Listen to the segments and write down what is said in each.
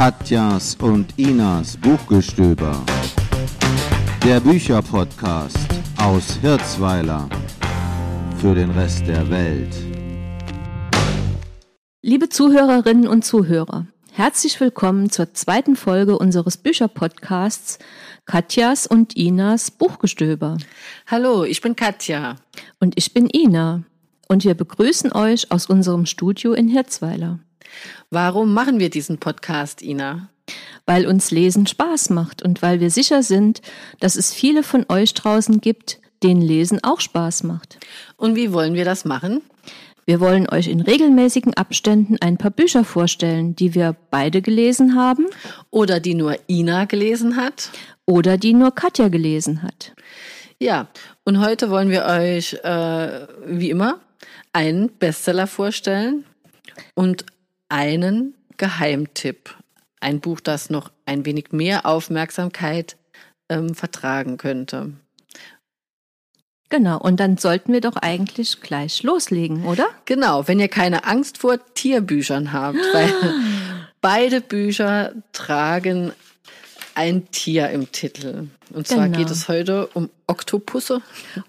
Katjas und Inas Buchgestöber. Der Bücherpodcast aus Hirzweiler für den Rest der Welt. Liebe Zuhörerinnen und Zuhörer, herzlich willkommen zur zweiten Folge unseres Bücherpodcasts Katjas und Inas Buchgestöber. Hallo, ich bin Katja. Und ich bin Ina. Und wir begrüßen euch aus unserem Studio in Hirzweiler. Warum machen wir diesen Podcast, Ina? Weil uns Lesen Spaß macht und weil wir sicher sind, dass es viele von euch draußen gibt, denen Lesen auch Spaß macht. Und wie wollen wir das machen? Wir wollen euch in regelmäßigen Abständen ein paar Bücher vorstellen, die wir beide gelesen haben. Oder die nur Ina gelesen hat. Oder die nur Katja gelesen hat. Ja, und heute wollen wir euch, äh, wie immer, einen Bestseller vorstellen und einen Geheimtipp. Ein Buch, das noch ein wenig mehr Aufmerksamkeit ähm, vertragen könnte. Genau, und dann sollten wir doch eigentlich gleich loslegen, oder? Genau, wenn ihr keine Angst vor Tierbüchern habt, weil beide Bücher tragen ein Tier im Titel. Und zwar Genau. geht es heute um Oktopusse.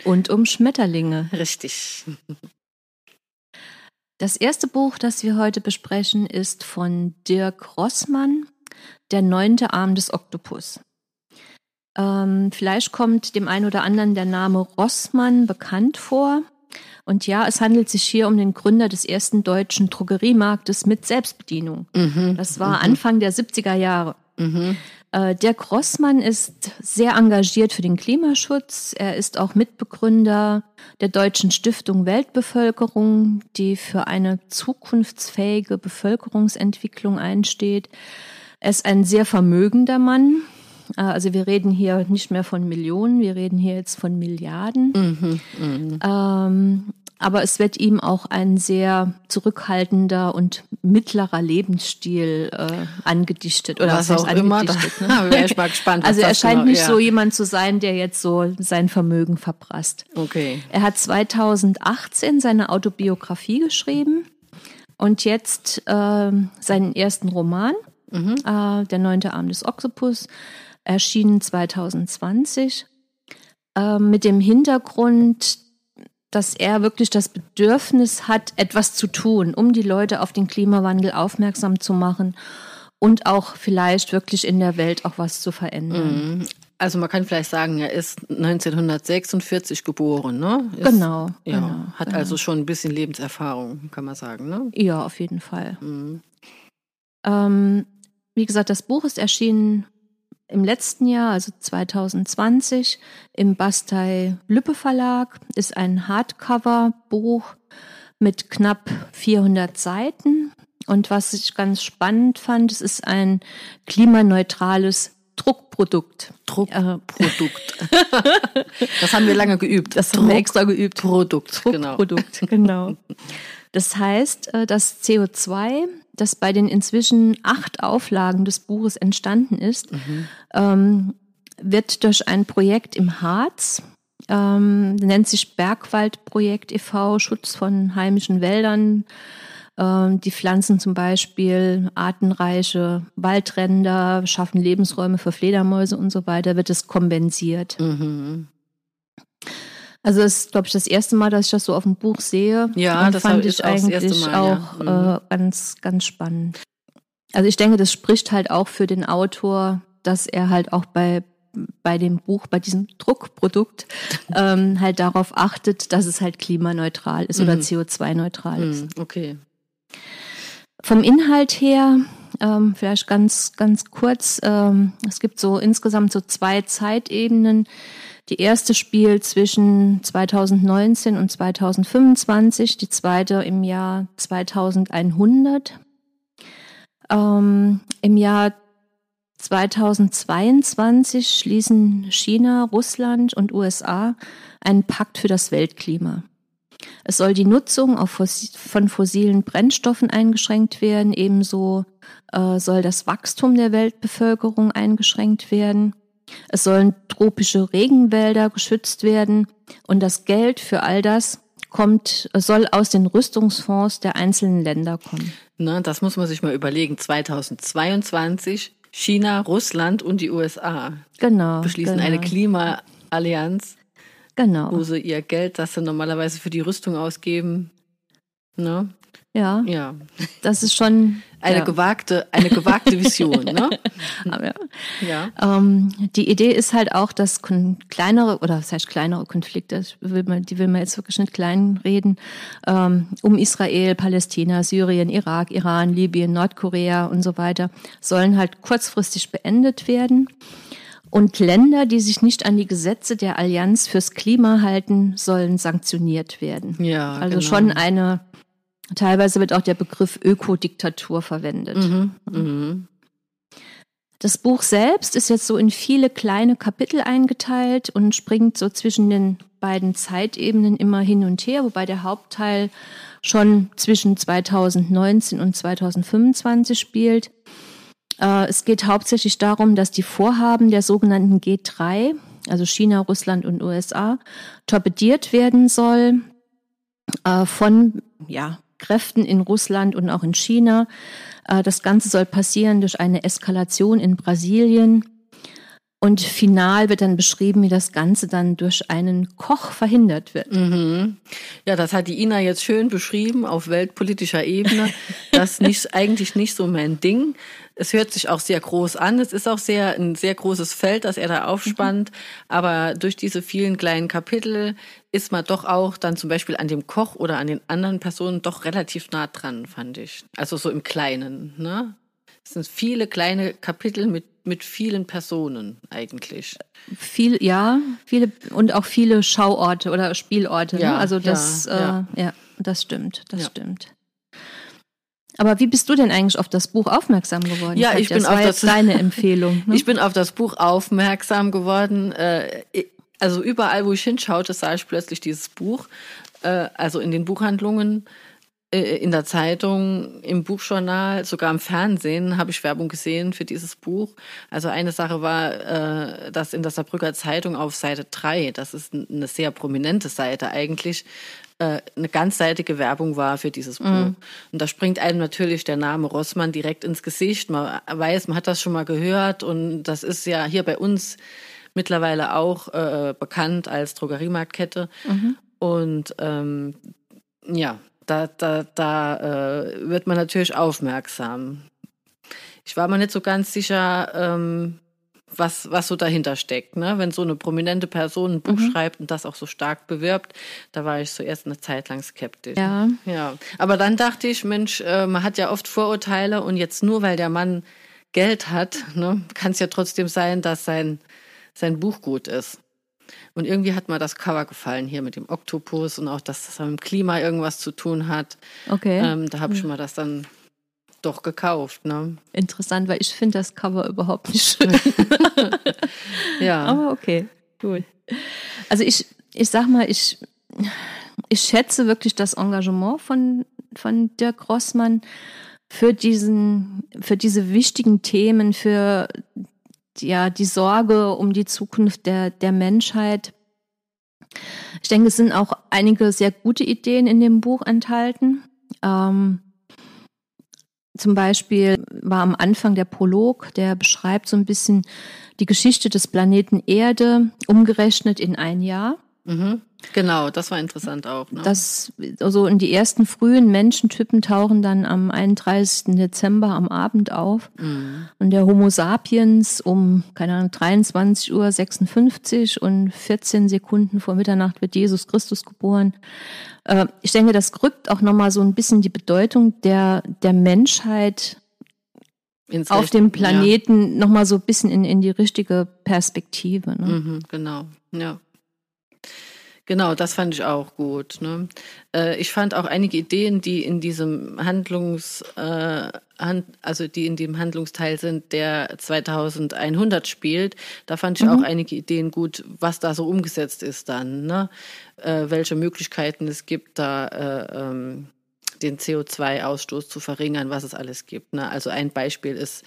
Und um Schmetterlinge. Richtig. Das erste Buch, das wir heute besprechen, ist von Dirk Rossmann, Der neunte Arm des Oktopus. Ähm, vielleicht kommt dem einen oder anderen der Name Rossmann bekannt vor. Und ja, es handelt sich hier um den Gründer des ersten deutschen Drogeriemarktes mit Selbstbedienung. Das war Anfang der 70er Jahre. Äh, Dirk Rossmann ist sehr engagiert für den Klimaschutz. Er ist auch Mitbegründer der Deutschen Stiftung Weltbevölkerung, die für eine zukunftsfähige Bevölkerungsentwicklung einsteht. Er ist ein sehr vermögender Mann. Äh, Also wir reden hier nicht mehr von Millionen, wir reden hier jetzt von Milliarden. Ähm, aber es wird ihm auch ein sehr zurückhaltender und mittlerer Lebensstil äh, angedichtet. Oder Was heißt auch immer. Da ne? wäre ich mal gespannt. was Also er scheint genau- nicht ja. so jemand zu sein, der jetzt so sein Vermögen verprasst. Okay. Er hat 2018 seine Autobiografie geschrieben und jetzt ähm, seinen ersten Roman, äh, Der neunte Arm des Oktopus, erschienen 2020 äh, mit dem Hintergrund, dass er wirklich das Bedürfnis hat, etwas zu tun, um die Leute auf den Klimawandel aufmerksam zu machen und auch vielleicht wirklich in der Welt auch was zu verändern. Also man kann vielleicht sagen, er ist 1946 geboren, ne? Ist, Genau, Ja, genau, hat genau. also schon ein bisschen Lebenserfahrung, kann man sagen, ne? Ja, auf jeden Fall. Mhm. Ähm, wie gesagt, das Buch ist erschienen im letzten Jahr, also 2020, im Bastei Lübbe Verlag, ist ein Hardcover-Buch mit knapp 400 Seiten. Und was ich ganz spannend fand, es ist ein klimaneutrales Druckprodukt. Druckprodukt. das haben wir lange geübt. Das haben wir extra geübt. Produkt, genau. Druckprodukt, genau. Das heißt, äh, das CO2, das bei den inzwischen acht Auflagen des Buches entstanden ist, ähm, wird durch ein Projekt im Harz, ähm, nennt sich Bergwaldprojekt e.V., Schutz von heimischen Wäldern. Ähm, die pflanzen zum Beispiel artenreiche Waldränder, schaffen Lebensräume für Fledermäuse und so weiter, wird es kompensiert. Mhm. Also es ist, glaube ich, das erste Mal, dass ich das so auf dem Buch sehe. Ja, und das fand ist ich eigentlich Mal, ja. auch Mhm. äh, ganz, ganz spannend. Also ich denke, das spricht halt auch für den Autor, dass er halt auch bei bei dem Buch, bei diesem Druckprodukt ähm, halt darauf achtet, dass es halt klimaneutral ist oder Mhm. CO2-neutral ist. Mhm. Okay. Vom Inhalt her, ähm, vielleicht ganz, ganz kurz, ähm, es gibt so insgesamt so zwei Zeitebenen. Die erste spielt zwischen 2019 und 2025, die zweite im Jahr 2100. Ähm, Im Jahr 2022 schließen China, Russland und USA einen Pakt für das Weltklima. Es soll die Nutzung auf fossi- von fossilen Brennstoffen eingeschränkt werden, ebenso äh, soll das Wachstum der Weltbevölkerung eingeschränkt werden. Es sollen tropische Regenwälder geschützt werden und das Geld für all das kommt, soll aus den Rüstungsfonds der einzelnen Länder kommen. Ne, das muss man sich mal überlegen. 2022 China, Russland und die USA Genau. beschließen genau. eine Klimaallianz, Genau. wo sie ihr Geld, das sie normalerweise für die Rüstung ausgeben, ne? Ja, Ja, das ist schon eine ja. gewagte, eine gewagte Vision, ne? Aber, Ja. ähm, die Idee ist halt auch, dass kleinere oder das heißt kleinere Konflikte, will man, die will man jetzt wirklich nicht klein reden, ähm, um Israel, Palästina, Syrien, Irak, Iran, Libyen, Nordkorea und so weiter, sollen halt kurzfristig beendet werden. Und Länder, die sich nicht an die Gesetze der Allianz fürs Klima halten, sollen sanktioniert werden. Ja, Also genau. schon eine, teilweise wird auch der Begriff Ökodiktatur verwendet. Mhm. Das Buch selbst ist jetzt so in viele kleine Kapitel eingeteilt und springt so zwischen den beiden Zeitebenen immer hin und her, wobei der Hauptteil schon zwischen 2019 und 2025 spielt. Äh, Es geht hauptsächlich darum, dass die Vorhaben der sogenannten G3, also China, Russland und USA, torpediert werden soll äh, von ja, Kräften in Russland und auch in China. Äh, Das Ganze soll passieren durch eine Eskalation in Brasilien. Und final wird dann beschrieben, wie das Ganze dann durch einen Koch verhindert wird. Mhm. Ja, das hat die Ina jetzt schön beschrieben auf weltpolitischer Ebene. Das ist nicht, eigentlich nicht so mein Ding. Es hört sich auch sehr groß an. Es ist auch sehr, ein sehr großes Feld, das er da aufspannt. Aber durch diese vielen kleinen Kapitel ist man doch auch dann zum Beispiel an dem Koch oder an den anderen Personen doch relativ nah dran, fand ich. Also so im Kleinen, ne? Es sind viele kleine Kapitel mit, mit vielen Personen eigentlich. Viel, ja, viele und auch viele Schauorte oder Spielorte. Ja, ne? Also das, ja. Äh, ja, das stimmt, das stimmt. Aber wie bist du denn eigentlich auf das Buch aufmerksam geworden? Ja, ich bin das war auf jetzt das- deine Empfehlung. Ne? Ich bin auf das Buch aufmerksam geworden. Äh, also überall, wo ich hinschaute, sah ich plötzlich dieses Buch. Äh, also in den Buchhandlungen, in der Zeitung, im Buchjournal, sogar im Fernsehen habe ich Werbung gesehen für dieses Buch. Also eine Sache war, äh, dass in der Saarbrücker Zeitung auf Seite 3, das ist eine sehr prominente Seite eigentlich, äh, eine ganzseitige Werbung war für dieses Buch. Und da springt einem natürlich der Name Rossmann direkt ins Gesicht. Man weiß, man hat das schon mal gehört und das ist ja hier bei uns mittlerweile auch äh, bekannt als Drogeriemarktkette. Und ähm, ja, da, da, da äh, wird man natürlich aufmerksam. Ich war mir nicht so ganz sicher, ähm, was, was so dahinter steckt. Ne? Wenn so eine prominente Person ein Buch schreibt und das auch so stark bewirbt, da war ich zuerst eine Zeit lang skeptisch. Ja. Ja, aber dann dachte ich, Mensch, äh, man hat ja oft Vorurteile und jetzt nur weil der Mann Geld hat, ne, kann es ja trotzdem sein, dass sein, sein Buch gut ist. Und irgendwie hat mir das Cover gefallen hier mit dem Oktopus und auch, dass das mit dem Klima irgendwas zu tun hat. Okay, Ähm, da habe ich mir das dann doch gekauft. Ne? interessant, weil ich finde das Cover überhaupt nicht schön. Ja. Aber okay, gut. Also ich, ich sag mal, ich, ich schätze wirklich das Engagement von, von Dirk Rossmann für diesen, für diese wichtigen Themen, für ja, die Sorge um die Zukunft der, der Menschheit. Ich denke, es sind auch einige sehr gute Ideen in dem Buch enthalten. Ähm, zum Beispiel war am Anfang der Prolog, der beschreibt so ein bisschen die Geschichte des Planeten Erde, umgerechnet in ein Jahr. Mhm. Genau, das war interessant auch. Ne? Das, also in die ersten frühen Menschentypen tauchen dann am 31. Dezember am Abend auf. Mhm. Und der Homo sapiens um, keine Ahnung, 23 Uhr 56 und 14 Sekunden vor Mitternacht wird Jesus Christus geboren. Äh, ich denke, das rückt auch nochmal so ein bisschen die Bedeutung der, der Menschheit auf dem Planeten noch nochmal so ein bisschen in, in die richtige Perspektive. Ja. Ne? Mhm, genau, ja. Genau, das fand ich auch gut. Ne? Äh, ich fand auch einige Ideen, die in diesem Handlungs, äh, Hand, also die in dem Handlungsteil sind, der 2100 spielt, da fand ich auch einige Ideen gut, was da so umgesetzt ist dann, ne? äh, welche Möglichkeiten es gibt, da äh, ähm, den CO2-Ausstoß zu verringern, was es alles gibt. Ne? Also ein Beispiel ist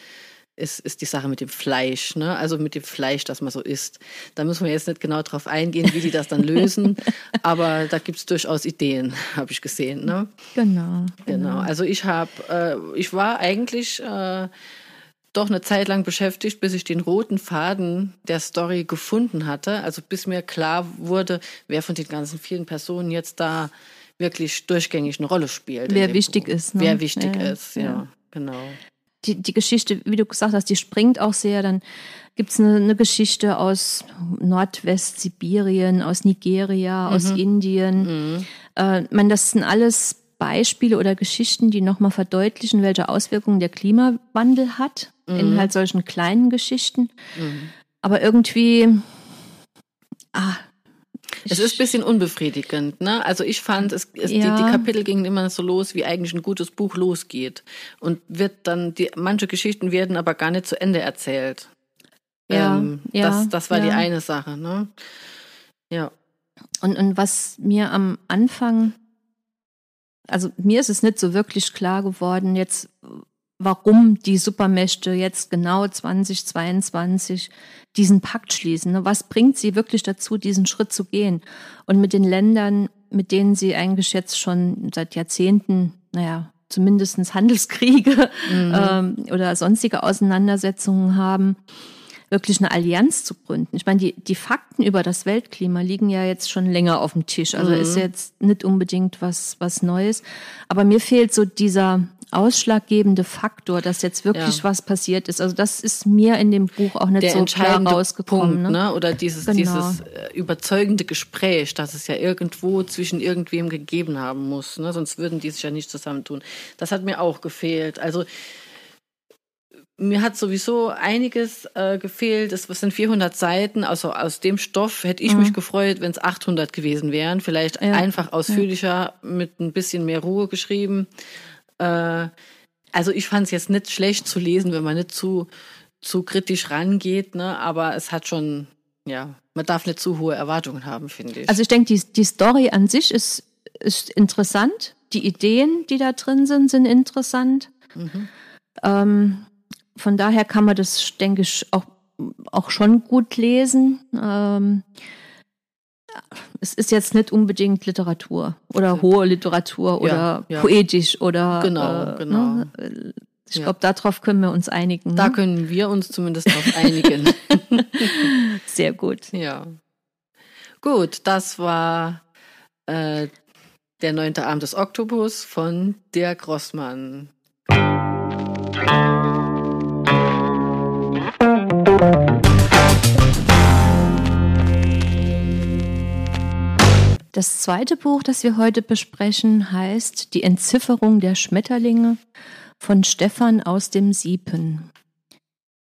ist, ist die Sache mit dem Fleisch, ne? Also mit dem Fleisch, das man so isst. Da müssen wir jetzt nicht genau drauf eingehen, wie die das dann lösen, aber da gibt's durchaus Ideen, habe ich gesehen, ne? Genau. Genau. Also ich habe, äh, ich war eigentlich äh, doch eine Zeit lang beschäftigt, bis ich den roten Faden der Story gefunden hatte. Also bis mir klar wurde, wer von den ganzen vielen Personen jetzt da wirklich durchgängig eine Rolle spielt. Wer wichtig Buch. ist, ne? Wer wichtig Ja, ist, ja, ja. genau. Die, die Geschichte, wie du gesagt hast, die springt auch sehr. Dann gibt's eine, eine Geschichte aus Nordwestsibirien, aus Nigeria, aus Indien. Äh, ich meine, das sind alles Beispiele oder Geschichten, die nochmal verdeutlichen, welche Auswirkungen der Klimawandel hat in halt solchen kleinen Geschichten. Aber irgendwie, ah, Es ist ein bisschen unbefriedigend, ne? Also ich fand, es, es Ja. die, die Kapitel gingen immer so los, wie eigentlich ein gutes Buch losgeht. Und wird dann, die, manche Geschichten werden aber gar nicht zu Ende erzählt. Ja, Ähm, ja, das, das war die ja. eine Sache, ne? Ja. Und, und was mir am Anfang, also mir ist es nicht so wirklich klar geworden, jetzt, warum die Supermächte jetzt genau 2022 diesen Pakt schließen. ne? Was bringt sie wirklich dazu, diesen Schritt zu gehen? Und mit den Ländern, mit denen sie eigentlich jetzt schon seit Jahrzehnten, naja, zumindestens Handelskriege ähm, oder sonstige Auseinandersetzungen haben, wirklich eine Allianz zu gründen. Ich meine, die, die Fakten über das Weltklima liegen ja jetzt schon länger auf dem Tisch. Also ist jetzt nicht unbedingt was, was Neues. Aber mir fehlt so dieser ausschlaggebende Faktor, dass jetzt wirklich Ja. was passiert ist. Also das ist mir in dem Buch auch nicht Der so klar rausgekommen. Punkt, ne? ne? Oder dieses, Genau. dieses äh, überzeugende Gespräch, das es ja irgendwo zwischen irgendwem gegeben haben muss, ne? Sonst würden die sich ja nicht zusammentun. Das hat mir auch gefehlt. Also mir hat sowieso einiges äh, gefehlt. Es sind 400 Seiten. Also aus dem Stoff hätte ich mich gefreut, wenn es 800 gewesen wären. Vielleicht Mhm. Ja. einfach ausführlicher, mit ein bisschen mehr Ruhe geschrieben. Äh, also ich fand es jetzt nicht schlecht zu lesen, wenn man nicht zu, zu kritisch rangeht. Ne? Aber es hat schon, ja, man darf nicht zu hohe Erwartungen haben, finde ich. Also ich denke, die, die Story an sich ist, ist interessant. Die Ideen, die da drin sind, sind interessant. Ähm, von daher kann man das, denke ich, auch, auch schon gut lesen. Ähm, es ist jetzt nicht unbedingt Literatur oder hohe Literatur oder ja. poetisch oder Genau, äh, genau. Ne? Ich glaube, darauf können wir uns einigen. da ne? können wir uns zumindest darauf einigen. Sehr gut. ja. Gut, das war äh, der neunte Abend des Oktopus von Dirk Rossmann. Das zweite Buch, das wir heute besprechen, heißt Die Entzifferung der Schmetterlinge von Stefan aus dem Siepen.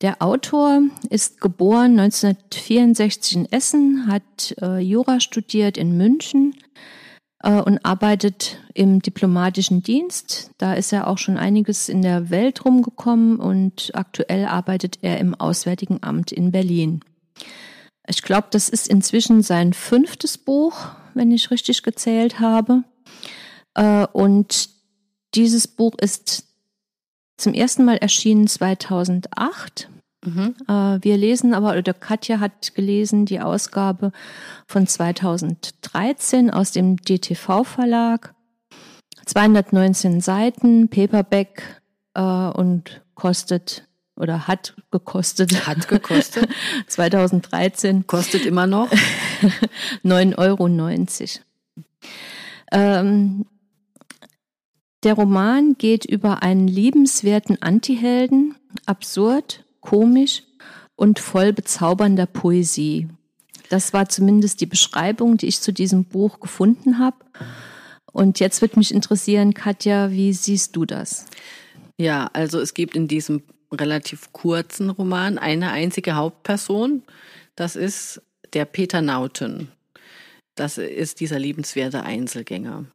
Der Autor ist geboren 1964 in Essen, hat äh, Jura studiert in München äh, und arbeitet im diplomatischen Dienst. Da ist er auch schon einiges in der Welt rumgekommen und aktuell arbeitet er im Auswärtigen Amt in Berlin. Ich glaube, das ist inzwischen sein fünftes Buch, wenn ich richtig gezählt habe. Äh, Und dieses Buch ist zum ersten Mal erschienen 2008. Mhm. Äh, Wir lesen aber, oder Katja hat gelesen, die Ausgabe von 2013 aus dem DTV-Verlag. 219 Seiten, Paperback äh, und kostet oder hat gekostet Hat gekostet, 2013 kostet immer noch. 9,90 Euro. Ähm, der Roman geht über einen liebenswerten Antihelden, absurd, komisch und voll bezaubernder Poesie. Das war zumindest die Beschreibung, die ich zu diesem Buch gefunden habe. Und jetzt wird mich interessieren, Katja, wie siehst du das? Ja, also es gibt in diesem relativ kurzen Roman eine einzige Hauptperson. Das ist der Peter Nauten. Das ist dieser liebenswerte Einzelgänger.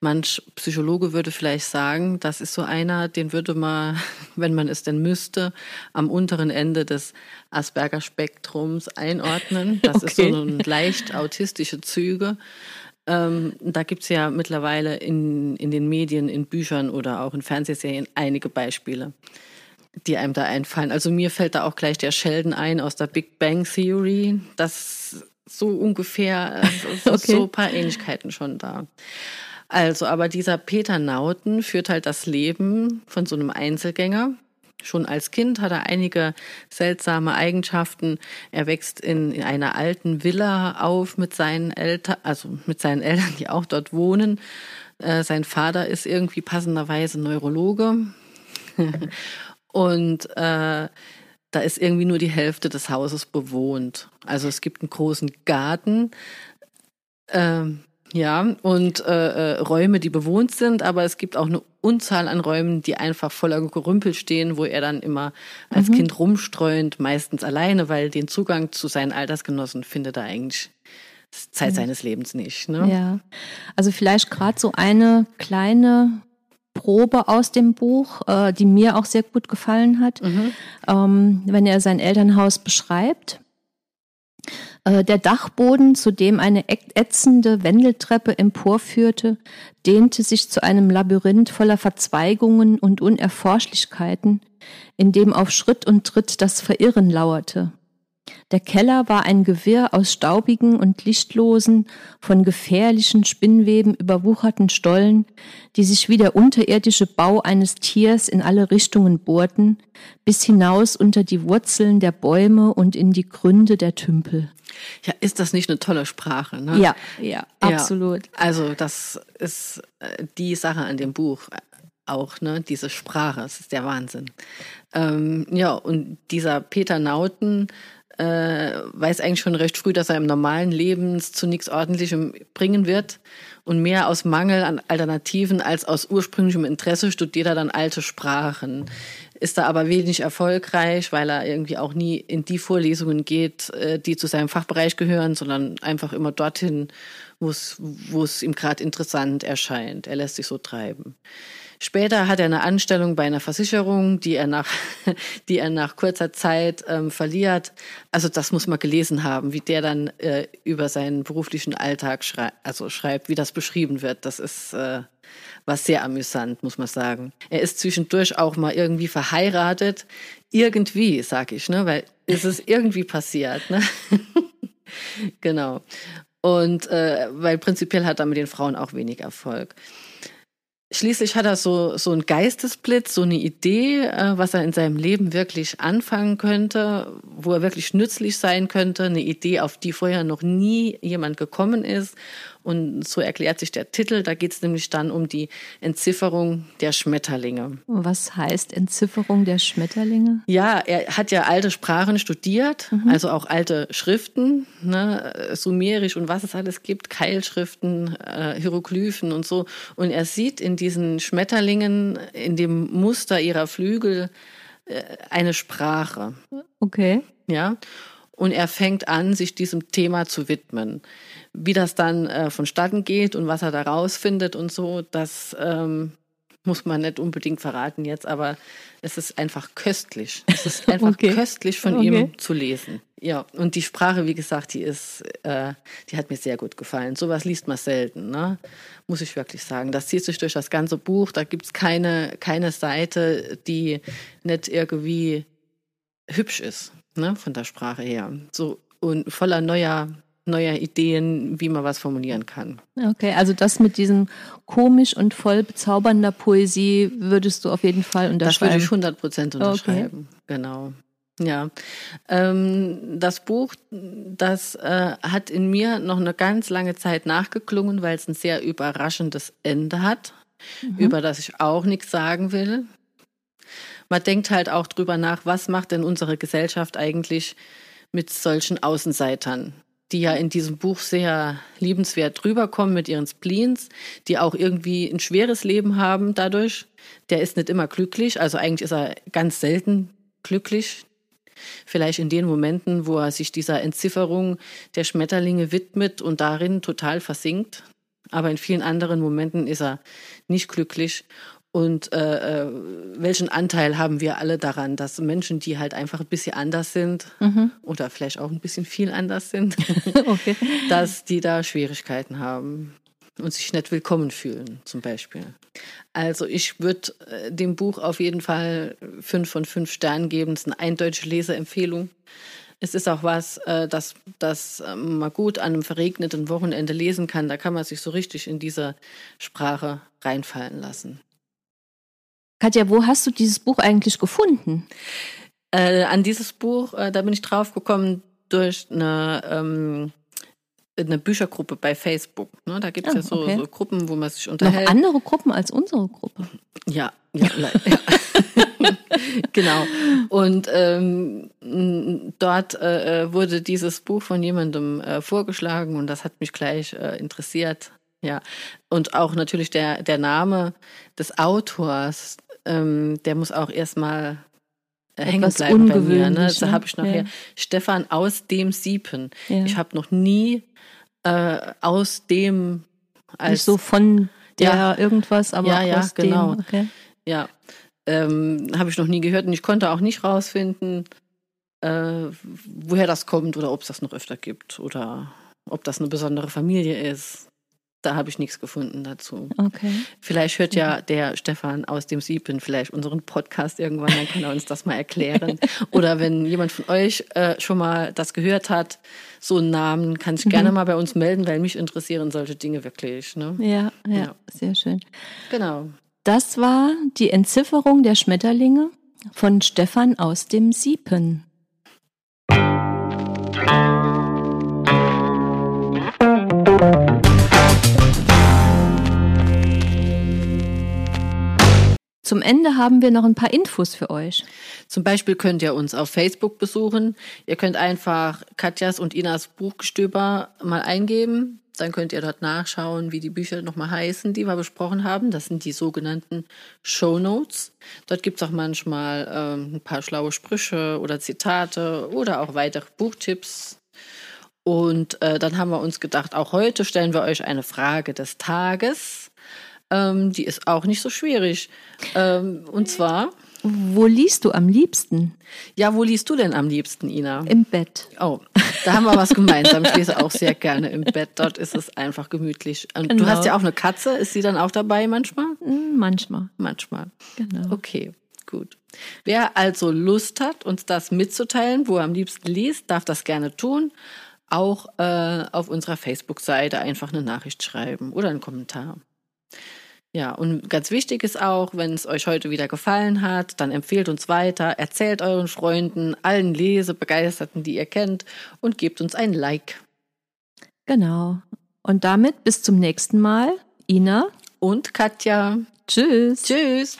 Manch Psychologe würde vielleicht sagen, das ist so einer, den würde man, wenn man es denn müsste, am unteren Ende des Asperger-Spektrums einordnen. Das ist so Okay. ein leicht autistische Züge. Ähm, da gibt's ja mittlerweile in, in den Medien, in Büchern oder auch in Fernsehserien einige Beispiele. Die einem da einfallen. Also mir fällt da auch gleich der Sheldon ein aus der Big Bang Theory. Das so ungefähr, äh, okay. so ein paar Ähnlichkeiten schon da. Also, aber dieser Peter Nauten führt halt das Leben von so einem Einzelgänger. Schon als Kind hat er einige seltsame Eigenschaften. Er wächst in, in einer alten Villa auf mit seinen Eltern, also mit seinen Eltern, die auch dort wohnen. Äh, sein Vater ist irgendwie passenderweise Neurologe. Und äh, da ist irgendwie nur die Hälfte des Hauses bewohnt. Also es gibt einen großen Garten. Ähm, ja, und äh, äh, Räume, die bewohnt sind, aber es gibt auch eine Unzahl an Räumen, die einfach voller Gerümpel stehen, wo er dann immer als mhm. Kind rumstreuend, meistens alleine, weil den Zugang zu seinen Altersgenossen findet er eigentlich Zeit mhm. seines Lebens nicht. Ne? Ja, also vielleicht gerade so eine kleine Probe aus dem Buch, äh, die mir auch sehr gut gefallen hat, mhm. ähm, wenn er sein Elternhaus beschreibt. Äh, der Dachboden, zu dem eine ätzende Wendeltreppe emporführte, dehnte sich zu einem Labyrinth voller Verzweigungen und Unerforschlichkeiten, in dem auf Schritt und Tritt das Verirren lauerte. Der Keller war ein Gewirr aus staubigen und lichtlosen, von gefährlichen Spinnweben überwucherten Stollen, die sich wie der unterirdische Bau eines Tiers in alle Richtungen bohrten, bis hinaus unter die Wurzeln der Bäume und in die Gründe der Tümpel. Ja, ist das nicht eine tolle Sprache? Ne? Ja, ja, absolut. Ja, also das ist äh, die Sache an dem Buch auch, ne, diese Sprache, das ist der Wahnsinn. Ähm, ja, und dieser Peter Nauten, äh, weiß eigentlich schon recht früh, dass er im normalen Leben zu nichts Ordentlichem bringen wird. Und mehr aus Mangel an Alternativen als aus ursprünglichem Interesse studiert er dann alte Sprachen. Ist da aber wenig erfolgreich, weil er irgendwie auch nie in die Vorlesungen geht, äh, die zu seinem Fachbereich gehören, sondern einfach immer dorthin, wo es ihm gerade interessant erscheint. Er lässt sich so treiben. Später hat er eine Anstellung bei einer Versicherung, die er nach, die er nach kurzer Zeit ähm, verliert. Also das muss man gelesen haben, wie der dann äh, über seinen beruflichen Alltag schrei also schreibt, wie das beschrieben wird. Das ist äh, was sehr amüsant, muss man sagen. Er ist zwischendurch auch mal irgendwie verheiratet. Irgendwie, sag ich, ne? Weil ist es irgendwie passiert, ne? genau. Und äh, weil prinzipiell hat er mit den Frauen auch wenig Erfolg. Schließlich hat er so, so einen Geistesblitz, so eine Idee, äh, was er in seinem Leben wirklich anfangen könnte, wo er wirklich nützlich sein könnte, eine Idee, auf die vorher noch nie jemand gekommen ist. Und so erklärt sich der Titel. Da geht es nämlich dann um die Entzifferung der Schmetterlinge. Was heißt Entzifferung der Schmetterlinge? Ja, er hat ja alte Sprachen studiert, mhm. also auch alte Schriften, ne, Sumerisch und was es alles gibt, Keilschriften, äh, Hieroglyphen und so. Und er sieht in diesen Schmetterlingen, in dem Muster ihrer Flügel, äh, eine Sprache. Okay. Ja. Und er fängt an, sich diesem Thema zu widmen. Wie das dann äh, vonstatten geht und was er da rausfindet und so, das ähm, muss man nicht unbedingt verraten jetzt, aber es ist einfach köstlich. Es ist einfach okay. köstlich von okay. ihm zu lesen. Ja, und die Sprache, wie gesagt, die ist, äh, die hat mir sehr gut gefallen. Sowas liest man selten, ne? muss ich wirklich sagen. Das zieht sich durch das ganze Buch. Da gibt's keine, keine Seite, die nicht irgendwie hübsch ist, ne? von der Sprache her. So und voller neuer neuer Ideen, wie man was formulieren kann. Okay, also das mit diesem komisch und voll bezaubernder Poesie würdest du auf jeden Fall unterschreiben. Das würde ich 100 Prozent unterschreiben. Okay. Genau. Ja, ähm, das Buch, das äh, hat in mir noch eine ganz lange Zeit nachgeklungen, weil es ein sehr überraschendes Ende hat, mhm. über das ich auch nichts sagen will. Man denkt halt auch drüber nach, was macht denn unsere Gesellschaft eigentlich mit solchen Außenseitern? die ja in diesem Buch sehr liebenswert drüberkommen mit ihren Spleens, die auch irgendwie ein schweres Leben haben dadurch. Der ist nicht immer glücklich, also eigentlich ist er ganz selten glücklich. Vielleicht in den Momenten, wo er sich dieser Entzifferung der Schmetterlinge widmet und darin total versinkt. Aber in vielen anderen Momenten ist er nicht glücklich und äh, äh, welchen Anteil haben wir alle daran, dass Menschen, die halt einfach ein bisschen anders sind mhm. oder vielleicht auch ein bisschen viel anders sind, okay. dass die da Schwierigkeiten haben. und sich nicht willkommen fühlen, zum Beispiel. Also ich würde äh, dem Buch auf jeden Fall fünf von fünf Sternen geben. Es ist eine eindeutige Leseempfehlung. Es ist auch was, äh, das, das ähm, man gut an einem verregneten Wochenende lesen kann. Da kann man sich so richtig in diese Sprache reinfallen lassen. Katja, wo hast du dieses Buch eigentlich gefunden? Äh, an dieses Buch, äh, da bin ich drauf gekommen durch eine, ähm, eine Büchergruppe bei Facebook. Ne? Da gibt es ah, ja so, okay. so, Gruppen, wo man sich unterhält. Noch andere Gruppen als unsere Gruppe. Ja, ja, ja. genau. Und ähm, dort äh, wurde dieses Buch von jemandem äh, vorgeschlagen und das hat mich gleich äh, interessiert. Ja. Und auch natürlich der, der Name des Autors, ähm, der muss auch erstmal äh, hängen bleiben bei mir. Ne? Da ne? habe ich nachher ja. Stefan aus dem Siepen. Ja. Ich habe noch nie äh, aus dem als Nicht so von der ja, irgendwas, aber ja, ja, aus genau. Dem, okay. Ja, ähm, habe ich noch nie gehört und ich konnte auch nicht rausfinden, äh, woher das kommt oder ob es das noch öfter gibt oder ob das eine besondere Familie ist. Da habe ich nichts gefunden dazu. Okay. Vielleicht hört ja der Stefan aus dem Siepen vielleicht unseren Podcast irgendwann, dann kann er uns das mal erklären. Oder wenn jemand von euch äh, schon mal das gehört hat, so einen Namen, kann sich mhm. gerne mal bei uns melden, weil mich interessieren solche Dinge wirklich. Ne? Ja, ja, ja, sehr schön. Genau. Das war die Entzifferung der Schmetterlinge von Stefan aus dem Siepen. Zum Ende haben wir noch ein paar Infos für euch. Zum Beispiel könnt ihr uns auf Facebook besuchen. Ihr könnt einfach Katjas und Inas Buchgestöber mal eingeben. Dann könnt ihr dort nachschauen, wie die Bücher nochmal heißen, die wir besprochen haben. Das sind die sogenannten Show Notes. Dort gibt es auch manchmal ähm, ein paar schlaue Sprüche oder Zitate oder auch weitere Buchtipps. Und äh, dann haben wir uns gedacht, auch heute stellen wir euch eine Frage des Tages. Ähm, die ist auch nicht so schwierig. Ähm, und zwar. Wo liest du am liebsten? Ja, wo liest du denn am liebsten, Ina? Im Bett. Oh, da haben wir was gemeinsam. Ich lese auch sehr gerne im Bett. Dort ist es einfach gemütlich. Und genau. du hast ja auch eine Katze. Ist sie dann auch dabei manchmal? Hm, manchmal. Manchmal. Genau. Okay, gut. Wer also Lust hat, uns das mitzuteilen, wo er am liebsten liest, darf das gerne tun. Auch äh, auf unserer Facebook-Seite einfach eine Nachricht schreiben oder einen Kommentar. Ja, und ganz wichtig ist auch, wenn es euch heute wieder gefallen hat, dann empfehlt uns weiter, erzählt euren Freunden, allen Lesebegeisterten, die ihr kennt und gebt uns ein Like. Genau. Und damit bis zum nächsten Mal, Ina und Katja. Tschüss. Tschüss.